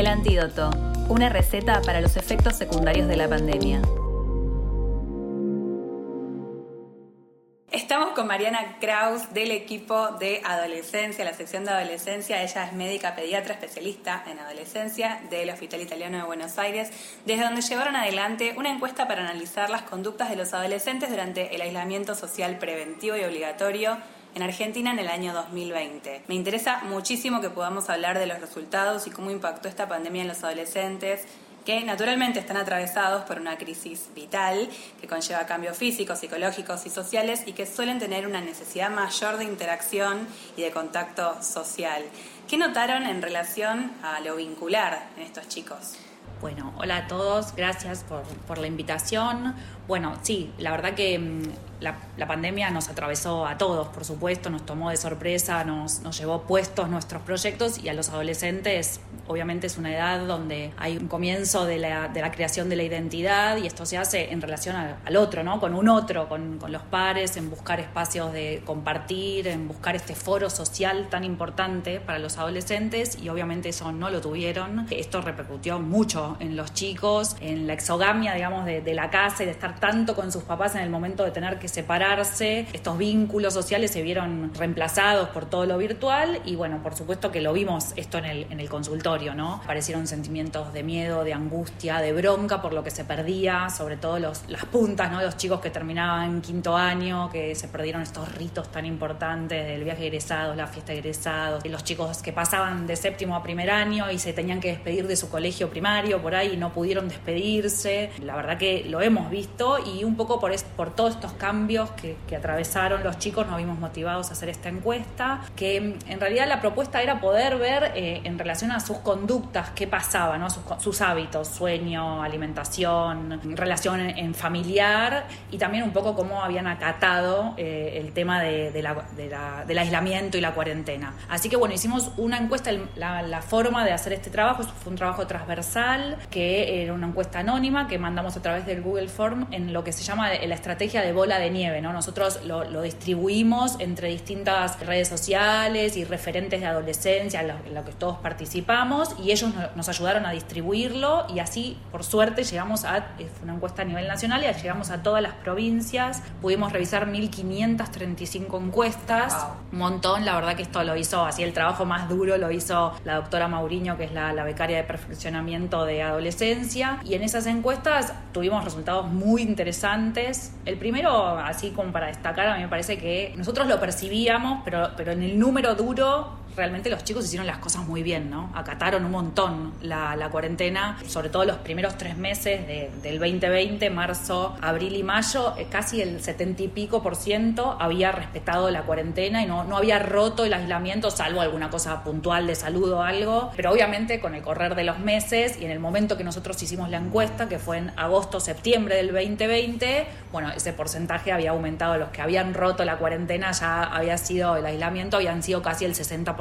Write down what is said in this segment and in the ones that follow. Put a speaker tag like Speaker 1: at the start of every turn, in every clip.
Speaker 1: El antídoto, una receta para los efectos secundarios de la pandemia. Mariana Kraus del equipo de adolescencia, la sección de adolescencia. Ella es médica pediatra especialista en adolescencia del Hospital Italiano de Buenos Aires, desde donde llevaron adelante una encuesta para analizar las conductas de los adolescentes durante el aislamiento social preventivo y obligatorio en Argentina en el año 2020. Me interesa muchísimo que podamos hablar de los resultados y cómo impactó esta pandemia en los adolescentes que naturalmente están atravesados por una crisis vital que conlleva cambios físicos, psicológicos y sociales y que suelen tener una necesidad mayor de interacción y de contacto social. ¿Qué notaron en relación a lo vincular en estos chicos?
Speaker 2: Bueno, hola a todos, gracias por, por la invitación. Bueno, sí, la verdad que la, pandemia nos atravesó a todos, por supuesto, nos tomó de sorpresa, nos, nos llevó puestos nuestros proyectos y a los adolescentes obviamente es una edad donde hay un comienzo de la, de la creación de la identidad y esto se hace en relación al, otro, ¿no? Con un otro, con, con, los pares, en buscar espacios de compartir, en buscar este foro social tan importante para los adolescentes y obviamente eso no lo tuvieron. Esto repercutió mucho en los chicos, en la exogamia, digamos, de, de la casa y de estar tanto con sus papás en el momento de tener que separarse. Estos vínculos sociales se vieron reemplazados por todo lo virtual y bueno, por supuesto que lo vimos esto en el, en el consultorio, ¿no? Aparecieron sentimientos de miedo, de angustia, de bronca por lo que se perdía, sobre todo los, las puntas, ¿no? Los chicos que terminaban quinto año, que se perdieron estos ritos tan importantes del viaje egresado, la fiesta egresado, los chicos que pasaban de séptimo a primer año y se tenían que despedir de su colegio primario por ahí y no pudieron despedirse. La verdad que lo hemos visto y un poco por, por todos estos cambios que, atravesaron los chicos nos vimos motivados a hacer esta encuesta, que en realidad la propuesta era poder ver eh, en relación a sus conductas qué pasaba, ¿no? sus, hábitos, sueño, alimentación, relación en, familiar y también un poco cómo habían acatado eh, el tema de, del aislamiento y la cuarentena. Así que bueno, hicimos una encuesta, la, la forma de hacer este trabajo fue un trabajo transversal, que era una encuesta anónima que mandamos a través del Google Form en lo que se llama la estrategia de bola de nieve, ¿no? Nosotros lo, distribuimos entre distintas redes sociales y referentes de adolescencia en lo, que todos participamos y ellos nos ayudaron a distribuirlo y así, por suerte, llegamos a, fue una encuesta a nivel nacional y llegamos a todas las provincias, pudimos revisar 1.535 encuestas, un montón, la verdad que esto lo hizo, así el trabajo más duro lo hizo la doctora Mauriño, que es la, la becaria de perfeccionamiento de adolescencia, y en esas encuestas tuvimos resultados muy interesantes. El primero, así como para destacar, a mí me parece que nosotros lo percibíamos, pero, pero en el número duro realmente los chicos hicieron las cosas muy bien, ¿no? Acataron un montón la, cuarentena, sobre todo los primeros tres meses del 2020, marzo, abril y mayo, eh, casi el 70 y pico por ciento había respetado la cuarentena y no, no había roto el aislamiento, salvo alguna cosa puntual de salud o algo, pero obviamente con el correr de los meses y en el momento que nosotros hicimos la encuesta, que fue en agosto, septiembre del 2020, bueno, ese porcentaje había aumentado, los que habían roto la cuarentena ya había sido el aislamiento, habían sido casi el 60%.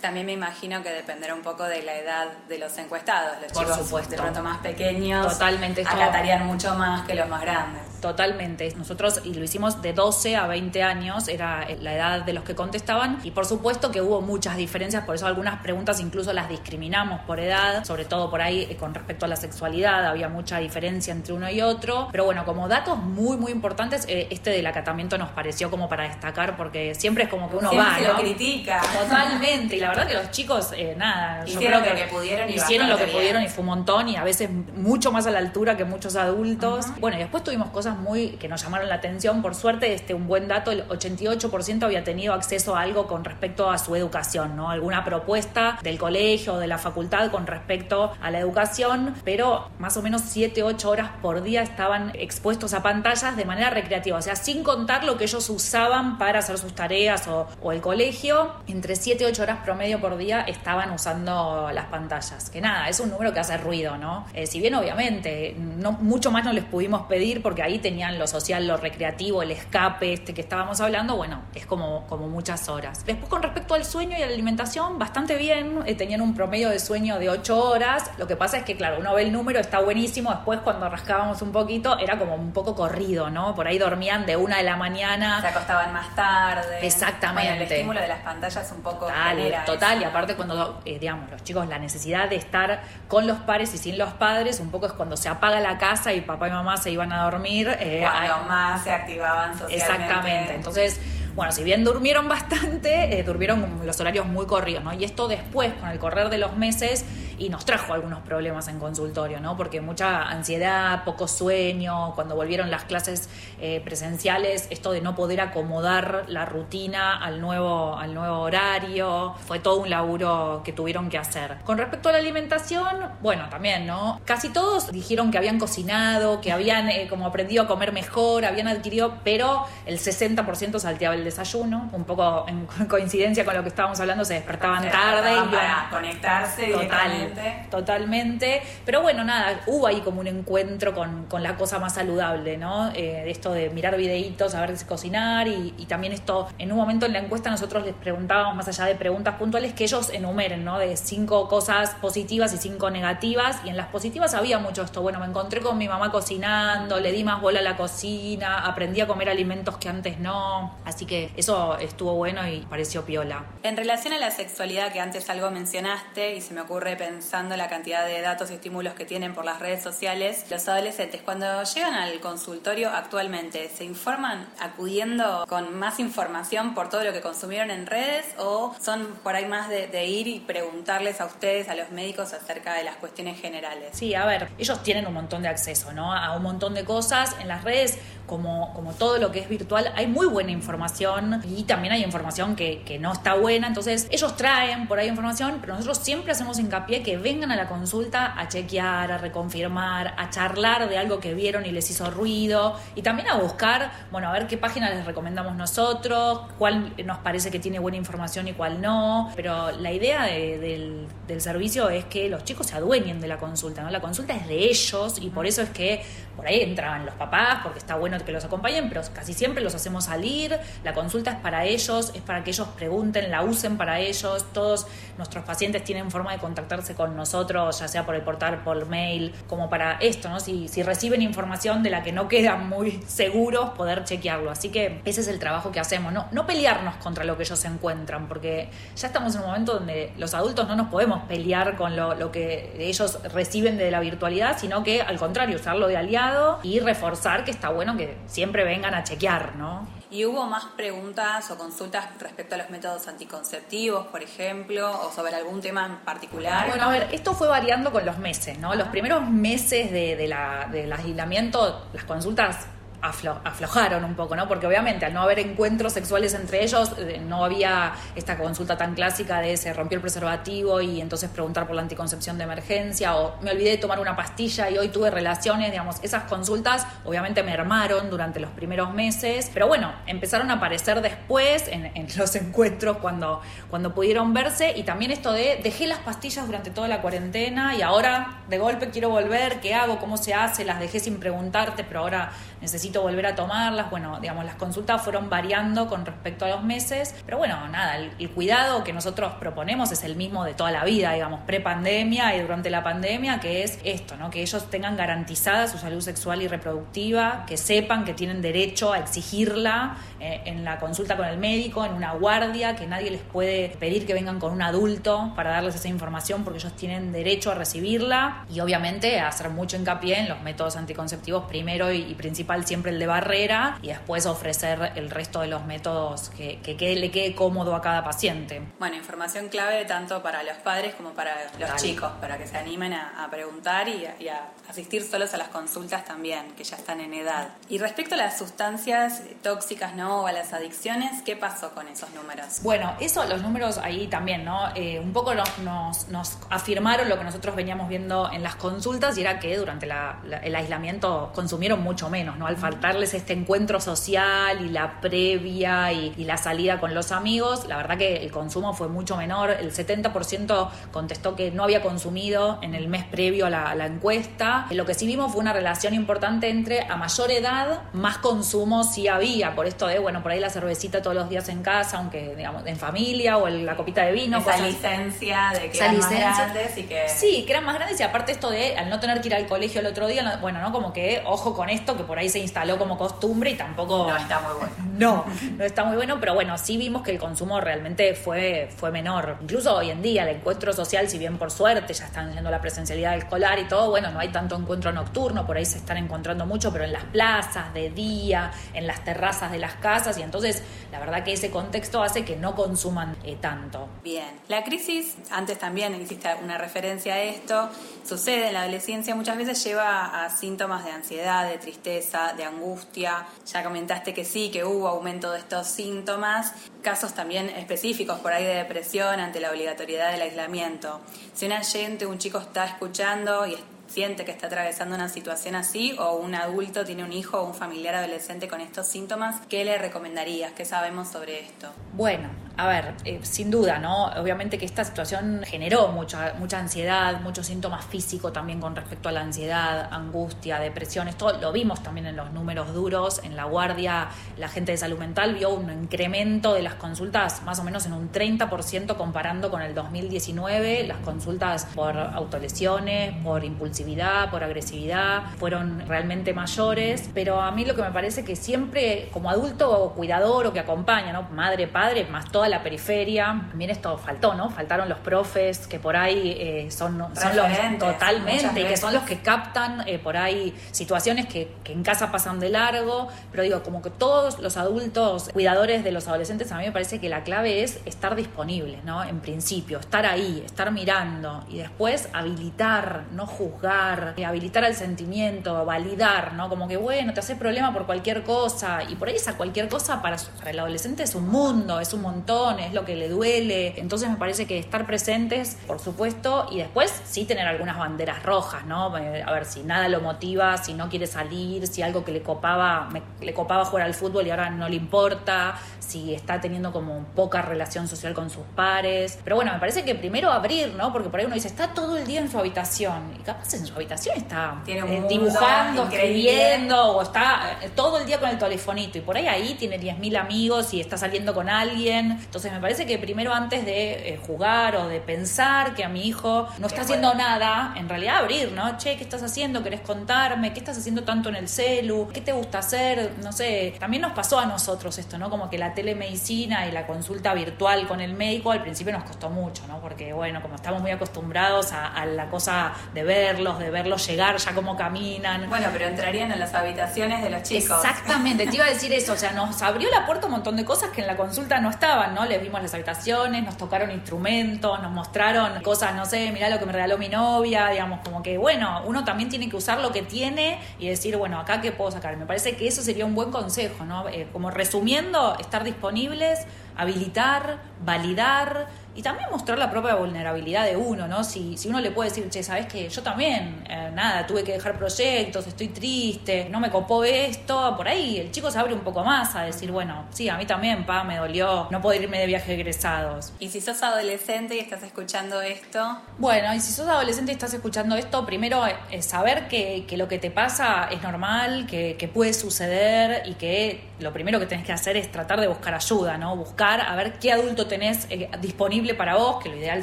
Speaker 1: También me imagino que dependerá un poco de la edad de los encuestados. Los
Speaker 2: Por
Speaker 1: chicos
Speaker 2: supuesto.
Speaker 1: de pronto más pequeños
Speaker 2: Totalmente.
Speaker 1: acatarían mucho más que los más grandes.
Speaker 2: Totalmente. Nosotros y lo hicimos de 12 a 20 años, era la edad de los que contestaban y por supuesto que hubo muchas diferencias, por eso algunas preguntas incluso las discriminamos por edad, sobre todo por ahí eh, con respecto a la sexualidad, había mucha diferencia entre uno y otro, pero bueno, como datos muy muy importantes, eh, este del acatamiento nos pareció como para destacar porque siempre es como que uno
Speaker 1: va,
Speaker 2: ¿no?
Speaker 1: lo critica.
Speaker 2: Totalmente, y la verdad que los chicos, eh, nada,
Speaker 1: hicieron lo que, pudieron y
Speaker 2: hicieron lo que pudieron y fue un montón y a veces mucho más a la altura que muchos adultos. Bueno, y después tuvimos cosas muy que nos llamaron la atención. Por suerte, este, un buen dato, el 88% había tenido acceso a algo con respecto a su educación, ¿no? Alguna propuesta del colegio o de la facultad con respecto a la educación, pero más o menos 7, 8 horas por día estaban expuestos a pantallas de manera recreativa, o sea, sin contar lo que ellos usaban para hacer sus tareas o, el colegio, entre 7 8 horas promedio por día estaban usando las pantallas. Que nada, es un número que hace ruido, ¿no? Eh, si bien obviamente mucho más no les pudimos pedir porque ahí tenían lo social, lo recreativo, el escape este que estábamos hablando, bueno, es como, como muchas horas. Después con respecto al sueño y a la alimentación, bastante bien, eh, tenían un promedio de sueño de 8 horas, lo que pasa es que claro, uno ve el número, está buenísimo, después cuando rascábamos un poquito era como un poco corrido, ¿no? Por ahí dormían de una de la mañana.
Speaker 1: Se acostaban más tarde.
Speaker 2: Exactamente.
Speaker 1: el estímulo de las pantallas un poco...
Speaker 2: Total, total y aparte cuando, eh, digamos, los chicos, la necesidad de estar con los pares y sin los padres, un poco es cuando se apaga la casa y papá y mamá se iban a dormir.
Speaker 1: Eh, cuando más se activaban socialmente.
Speaker 2: Exactamente, entonces bueno, si bien durmieron bastante, eh, durmieron los horarios muy corridos, ¿no? Y esto después, con el correr de los meses, y nos trajo algunos problemas en consultorio, ¿no? Porque mucha ansiedad, poco sueño, cuando volvieron las clases eh, presenciales, esto de no poder acomodar la rutina al nuevo, al nuevo horario, fue todo un laburo que tuvieron que hacer. Con respecto a la alimentación, bueno, también, ¿no? Casi todos dijeron que habían cocinado, que habían eh, como aprendido a comer mejor, habían adquirido, pero el 60% salteaba el desayuno, un poco en coincidencia con lo que estábamos hablando, se despertaban tarde.
Speaker 1: y para conectarse
Speaker 2: total, Totalmente. Pero bueno, nada, hubo ahí como un encuentro con, con la cosa más saludable, ¿no? Eh, esto de mirar videitos, saber cocinar y, y, también esto, en un momento en la encuesta nosotros les preguntábamos, más allá de preguntas puntuales, que ellos enumeren, ¿no? De cinco cosas positivas y cinco negativas. Y en las positivas había mucho esto. Bueno, me encontré con mi mamá cocinando, le di más bola a la cocina, aprendí a comer alimentos que antes no. Así que eso estuvo bueno y pareció piola.
Speaker 1: En relación a la sexualidad que antes algo mencionaste y se me ocurre pensar pensando la cantidad de datos y estímulos que tienen por las redes sociales, los adolescentes cuando llegan al consultorio actualmente, ¿se informan acudiendo con más información por todo lo que consumieron en redes o son por ahí más de, ir y preguntarles a ustedes, a los médicos, acerca de las cuestiones generales?
Speaker 2: Sí, a ver, ellos tienen un montón de acceso ¿no? a un montón de cosas en las redes como, como todo lo que es virtual, hay muy buena información y también hay información que, que, no está buena. Entonces, ellos traen por ahí información, pero nosotros siempre hacemos hincapié que vengan a la consulta a chequear, a reconfirmar, a charlar de algo que vieron y les hizo ruido y también a buscar, bueno, a ver qué página les recomendamos nosotros, cuál nos parece que tiene buena información y cuál no. Pero la idea del, del servicio es que los chicos se adueñen de la consulta, ¿no? La consulta es de ellos y por eso es que por ahí entraban los papás, porque está bueno que los acompañen, pero casi siempre los hacemos salir. La consulta es para ellos, es para que ellos pregunten, la usen para ellos. Todos nuestros pacientes tienen forma de contactarse con nosotros, ya sea por el portal, por mail, como para esto, ¿no? Si, si reciben información de la que no quedan muy seguros, poder chequearlo. Así que ese es el trabajo que hacemos, no, no pelearnos contra lo que ellos encuentran, porque ya estamos en un momento donde los adultos no nos podemos pelear con lo, lo que ellos reciben de la virtualidad, sino que al contrario, usarlo de aliado y reforzar que está bueno que siempre vengan a chequear, ¿no?
Speaker 1: ¿Y hubo más preguntas o consultas respecto a los métodos anticonceptivos, por ejemplo, o sobre algún tema en particular?
Speaker 2: Bueno, a ver, esto fue variando con los meses, ¿no? Los primeros meses de, la, del aislamiento, las consultas aflojaron un poco, ¿no? Porque obviamente al no haber encuentros sexuales entre ellos, eh, no había esta consulta tan clásica de se rompió el preservativo y entonces preguntar por la anticoncepción de emergencia o me olvidé de tomar una pastilla y hoy tuve relaciones, digamos, esas consultas obviamente me armaron durante los primeros meses, pero bueno, empezaron a aparecer después en, en los encuentros cuando, cuando pudieron verse y también esto de dejé las pastillas durante toda la cuarentena y ahora de golpe quiero volver, ¿qué hago? ¿Cómo se hace? Las dejé sin preguntarte, pero ahora necesito volver a tomarlas. Bueno, digamos, las consultas fueron variando con respecto a los meses, pero bueno, nada, el, cuidado que nosotros proponemos es el mismo de toda la vida, digamos, pre-pandemia y durante la pandemia, que es esto, ¿no? Que ellos tengan garantizada su salud sexual y reproductiva, que sepan que tienen derecho a exigirla eh, en la consulta con el médico, en una guardia, que nadie les puede pedir que vengan con un adulto para darles esa información porque ellos tienen derecho a recibirla y obviamente hacer mucho hincapié en los métodos anticonceptivos primero y, y principalmente siempre el de barrera y después ofrecer el resto de los métodos que, le quede cómodo a cada paciente.
Speaker 1: Bueno, información clave tanto para los padres como para los chicos, para que se animen a, preguntar y a, asistir solos a las consultas también, que ya están en edad. Y respecto a las sustancias tóxicas, ¿no? O a las adicciones, ¿qué pasó con esos números?
Speaker 2: Bueno, eso, los números ahí también, ¿no? Eh, un poco nos, nos, afirmaron lo que nosotros veníamos viendo en las consultas y era que durante el aislamiento consumieron mucho menos, ¿no? Al faltarles este encuentro social y la previa y, la salida con los amigos, la verdad que el consumo fue mucho menor. El 70% contestó que no había consumido en el mes previo a la, a la encuesta. Lo que sí vimos fue una relación importante entre a mayor edad, más consumo sí había. Por esto de, bueno, por ahí la cervecita todos los días en casa, aunque digamos en familia o la copita de vino.
Speaker 1: Esa licencia de que eran más grandes y que...
Speaker 2: Sí, que eran más grandes y aparte esto de al no tener que ir al colegio el otro día, bueno, ¿no? Como que ojo con esto, que por ahí se instaló como costumbre y tampoco...
Speaker 1: No está muy bueno.
Speaker 2: No, no está muy bueno, pero bueno, sí vimos que el consumo realmente fue, fue menor. Incluso hoy en día el encuentro social, si bien por suerte ya están yendo la presencialidad escolar y todo, bueno, no hay tanto encuentro nocturno, por ahí se están encontrando mucho, pero en las plazas, de día, en las terrazas de las casas y entonces la verdad que ese contexto hace que no consuman eh, tanto.
Speaker 1: Bien, la crisis, antes también hiciste una referencia a esto, sucede en la adolescencia, muchas veces lleva a síntomas de ansiedad, de tristeza, de angustia. Ya comentaste que sí, que hubo aumento de estos síntomas, casos también específicos por ahí de depresión ante la obligatoriedad del aislamiento. Si una gente, un chico está escuchando y siente que está atravesando una situación así o un adulto tiene un hijo o un familiar adolescente con estos síntomas, ¿qué le recomendarías? ¿Qué sabemos sobre esto?
Speaker 2: Bueno, a ver, eh, sin duda, ¿no? Obviamente que esta situación generó mucha, mucha ansiedad, muchos síntomas físicos también con respecto a la ansiedad, angustia, depresión. Esto lo vimos también en los números duros. En la guardia, la gente de salud mental vio un incremento de las consultas más o menos en un 30% comparando con el 2019. Las consultas por autolesiones, por impulsividad, por agresividad, fueron realmente mayores. Pero a mí lo que me parece que siempre, como adulto cuidador o que acompaña, ¿no? Madre, padre, más la periferia. También esto faltó, ¿no? Faltaron los profes que por ahí eh, son, son los totalmente y que son los que captan eh, por ahí situaciones que, que, en casa pasan de largo. Pero digo, como que todos los adultos cuidadores de los adolescentes, a mí me parece que la clave es estar disponibles, ¿no? En principio, estar ahí, estar mirando y después habilitar, no juzgar, eh, habilitar al sentimiento, validar, ¿no? Como que, bueno, te hace problema por cualquier cosa y por ahí esa cualquier cosa para, para el adolescente es un mundo, es un montón es lo que le duele. Entonces me parece que estar presentes, por supuesto, y después sí tener algunas banderas rojas, ¿no? Eh, a ver, si nada lo motiva, si no quiere salir, si algo que le copaba, le copaba jugar al fútbol y ahora no le importa, si está teniendo como poca relación social con sus pares. Pero bueno, me parece que primero abrir, ¿no? Porque por ahí uno dice, está todo el día en su habitación. Y capaz en su habitación está
Speaker 1: eh,
Speaker 2: dibujando, escribiendo, o está eh, todo el día con el telefonito. Y por ahí ahí tiene 10.000 amigos y está saliendo con alguien. Entonces me parece que primero antes de eh, jugar o de pensar que a mi hijo no está haciendo nada, en realidad abrir, ¿no? Che, ¿qué estás haciendo? ¿Querés contarme? ¿Qué estás haciendo tanto en el celu? ¿Qué te gusta hacer? No sé, también nos pasó a nosotros esto, ¿no? Como que la telemedicina y la consulta virtual con el médico al principio nos costó mucho, ¿no? Porque, bueno, como estamos muy acostumbrados a, la cosa de verlos, de verlos llegar, ya cómo caminan.
Speaker 1: Bueno, pero entrarían en las habitaciones de los chicos.
Speaker 2: Exactamente, te iba a decir eso, o sea, nos abrió la puerta un montón de cosas que en la consulta no estaban, ¿no? Les vimos las habitaciones, nos tocaron instrumentos, nos mostraron cosas, no sé, mirá lo que me regaló mi novia, digamos, como que, bueno, uno también tiene que usar lo que tiene y decir, bueno, acá qué puedo sacar. Me parece que eso sería un buen consejo, ¿no? Eh, como resumiendo, estar disponibles, habilitar, validar y también mostrar la propia vulnerabilidad de uno, ¿no? Si, si uno le puede decir, che, sabes que yo también, eh, nada, tuve que dejar proyectos, estoy triste, no me copó esto, por ahí el chico se abre un poco más a decir, bueno, sí, a mí también, pa, me dolió no poder irme de viaje egresados.
Speaker 1: Y si sos adolescente y estás escuchando esto.
Speaker 2: Bueno, y si sos adolescente y estás escuchando esto, primero es saber que, que lo que te pasa es normal, que, que puede suceder y que lo primero que tenés que hacer es tratar de buscar ayuda, ¿no? Buscar a ver qué adulto tenés eh, disponible para vos, que lo ideal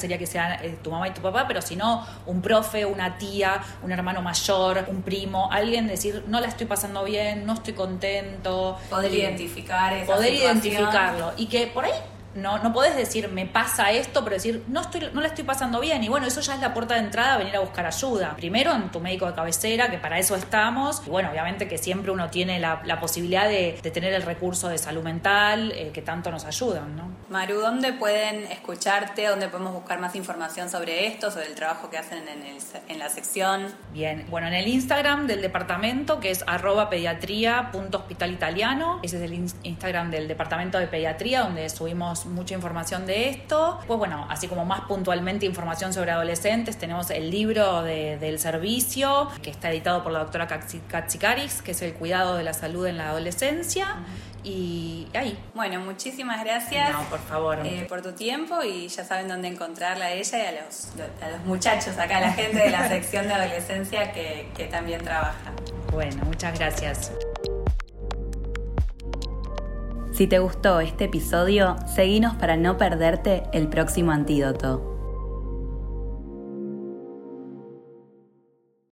Speaker 2: sería que sean eh, tu mamá y tu papá, pero si no, un profe, una tía, un hermano mayor, un primo, alguien decir, no la estoy pasando bien, no estoy contento.
Speaker 1: Poder identificar esa
Speaker 2: Poder identificarlo. Y que por ahí no, no podés decir me pasa esto, pero decir no estoy, no la estoy pasando bien. Y bueno, eso ya es la puerta de entrada a venir a buscar ayuda. Primero en tu médico de cabecera, que para eso estamos. Y bueno, obviamente que siempre uno tiene la, posibilidad de, tener el recurso de salud mental eh, que tanto nos ayudan, ¿no?
Speaker 1: Maru, ¿dónde pueden escucharte? ¿Dónde podemos buscar más información sobre esto, sobre el trabajo que hacen en, el, en la sección?
Speaker 2: Bien, bueno, en el Instagram del departamento, que es arroba pediatría.hospital italiano. Ese es el Instagram del departamento de pediatría, donde subimos tenemos mucha información de esto. Pues bueno, así como más puntualmente información sobre adolescentes, tenemos el libro del servicio que está editado por la doctora Katsikaris, que es el cuidado de la salud en la adolescencia. Y ahí.
Speaker 1: Bueno, muchísimas gracias.
Speaker 2: No, por favor.
Speaker 1: Eh, por tu tiempo y ya saben dónde encontrarla a ella y a los, a los muchachos acá, a la gente de la sección de adolescencia que, que también trabaja.
Speaker 2: Bueno, muchas gracias.
Speaker 1: Si te gustó este episodio, seguinos para no perderte el próximo antídoto.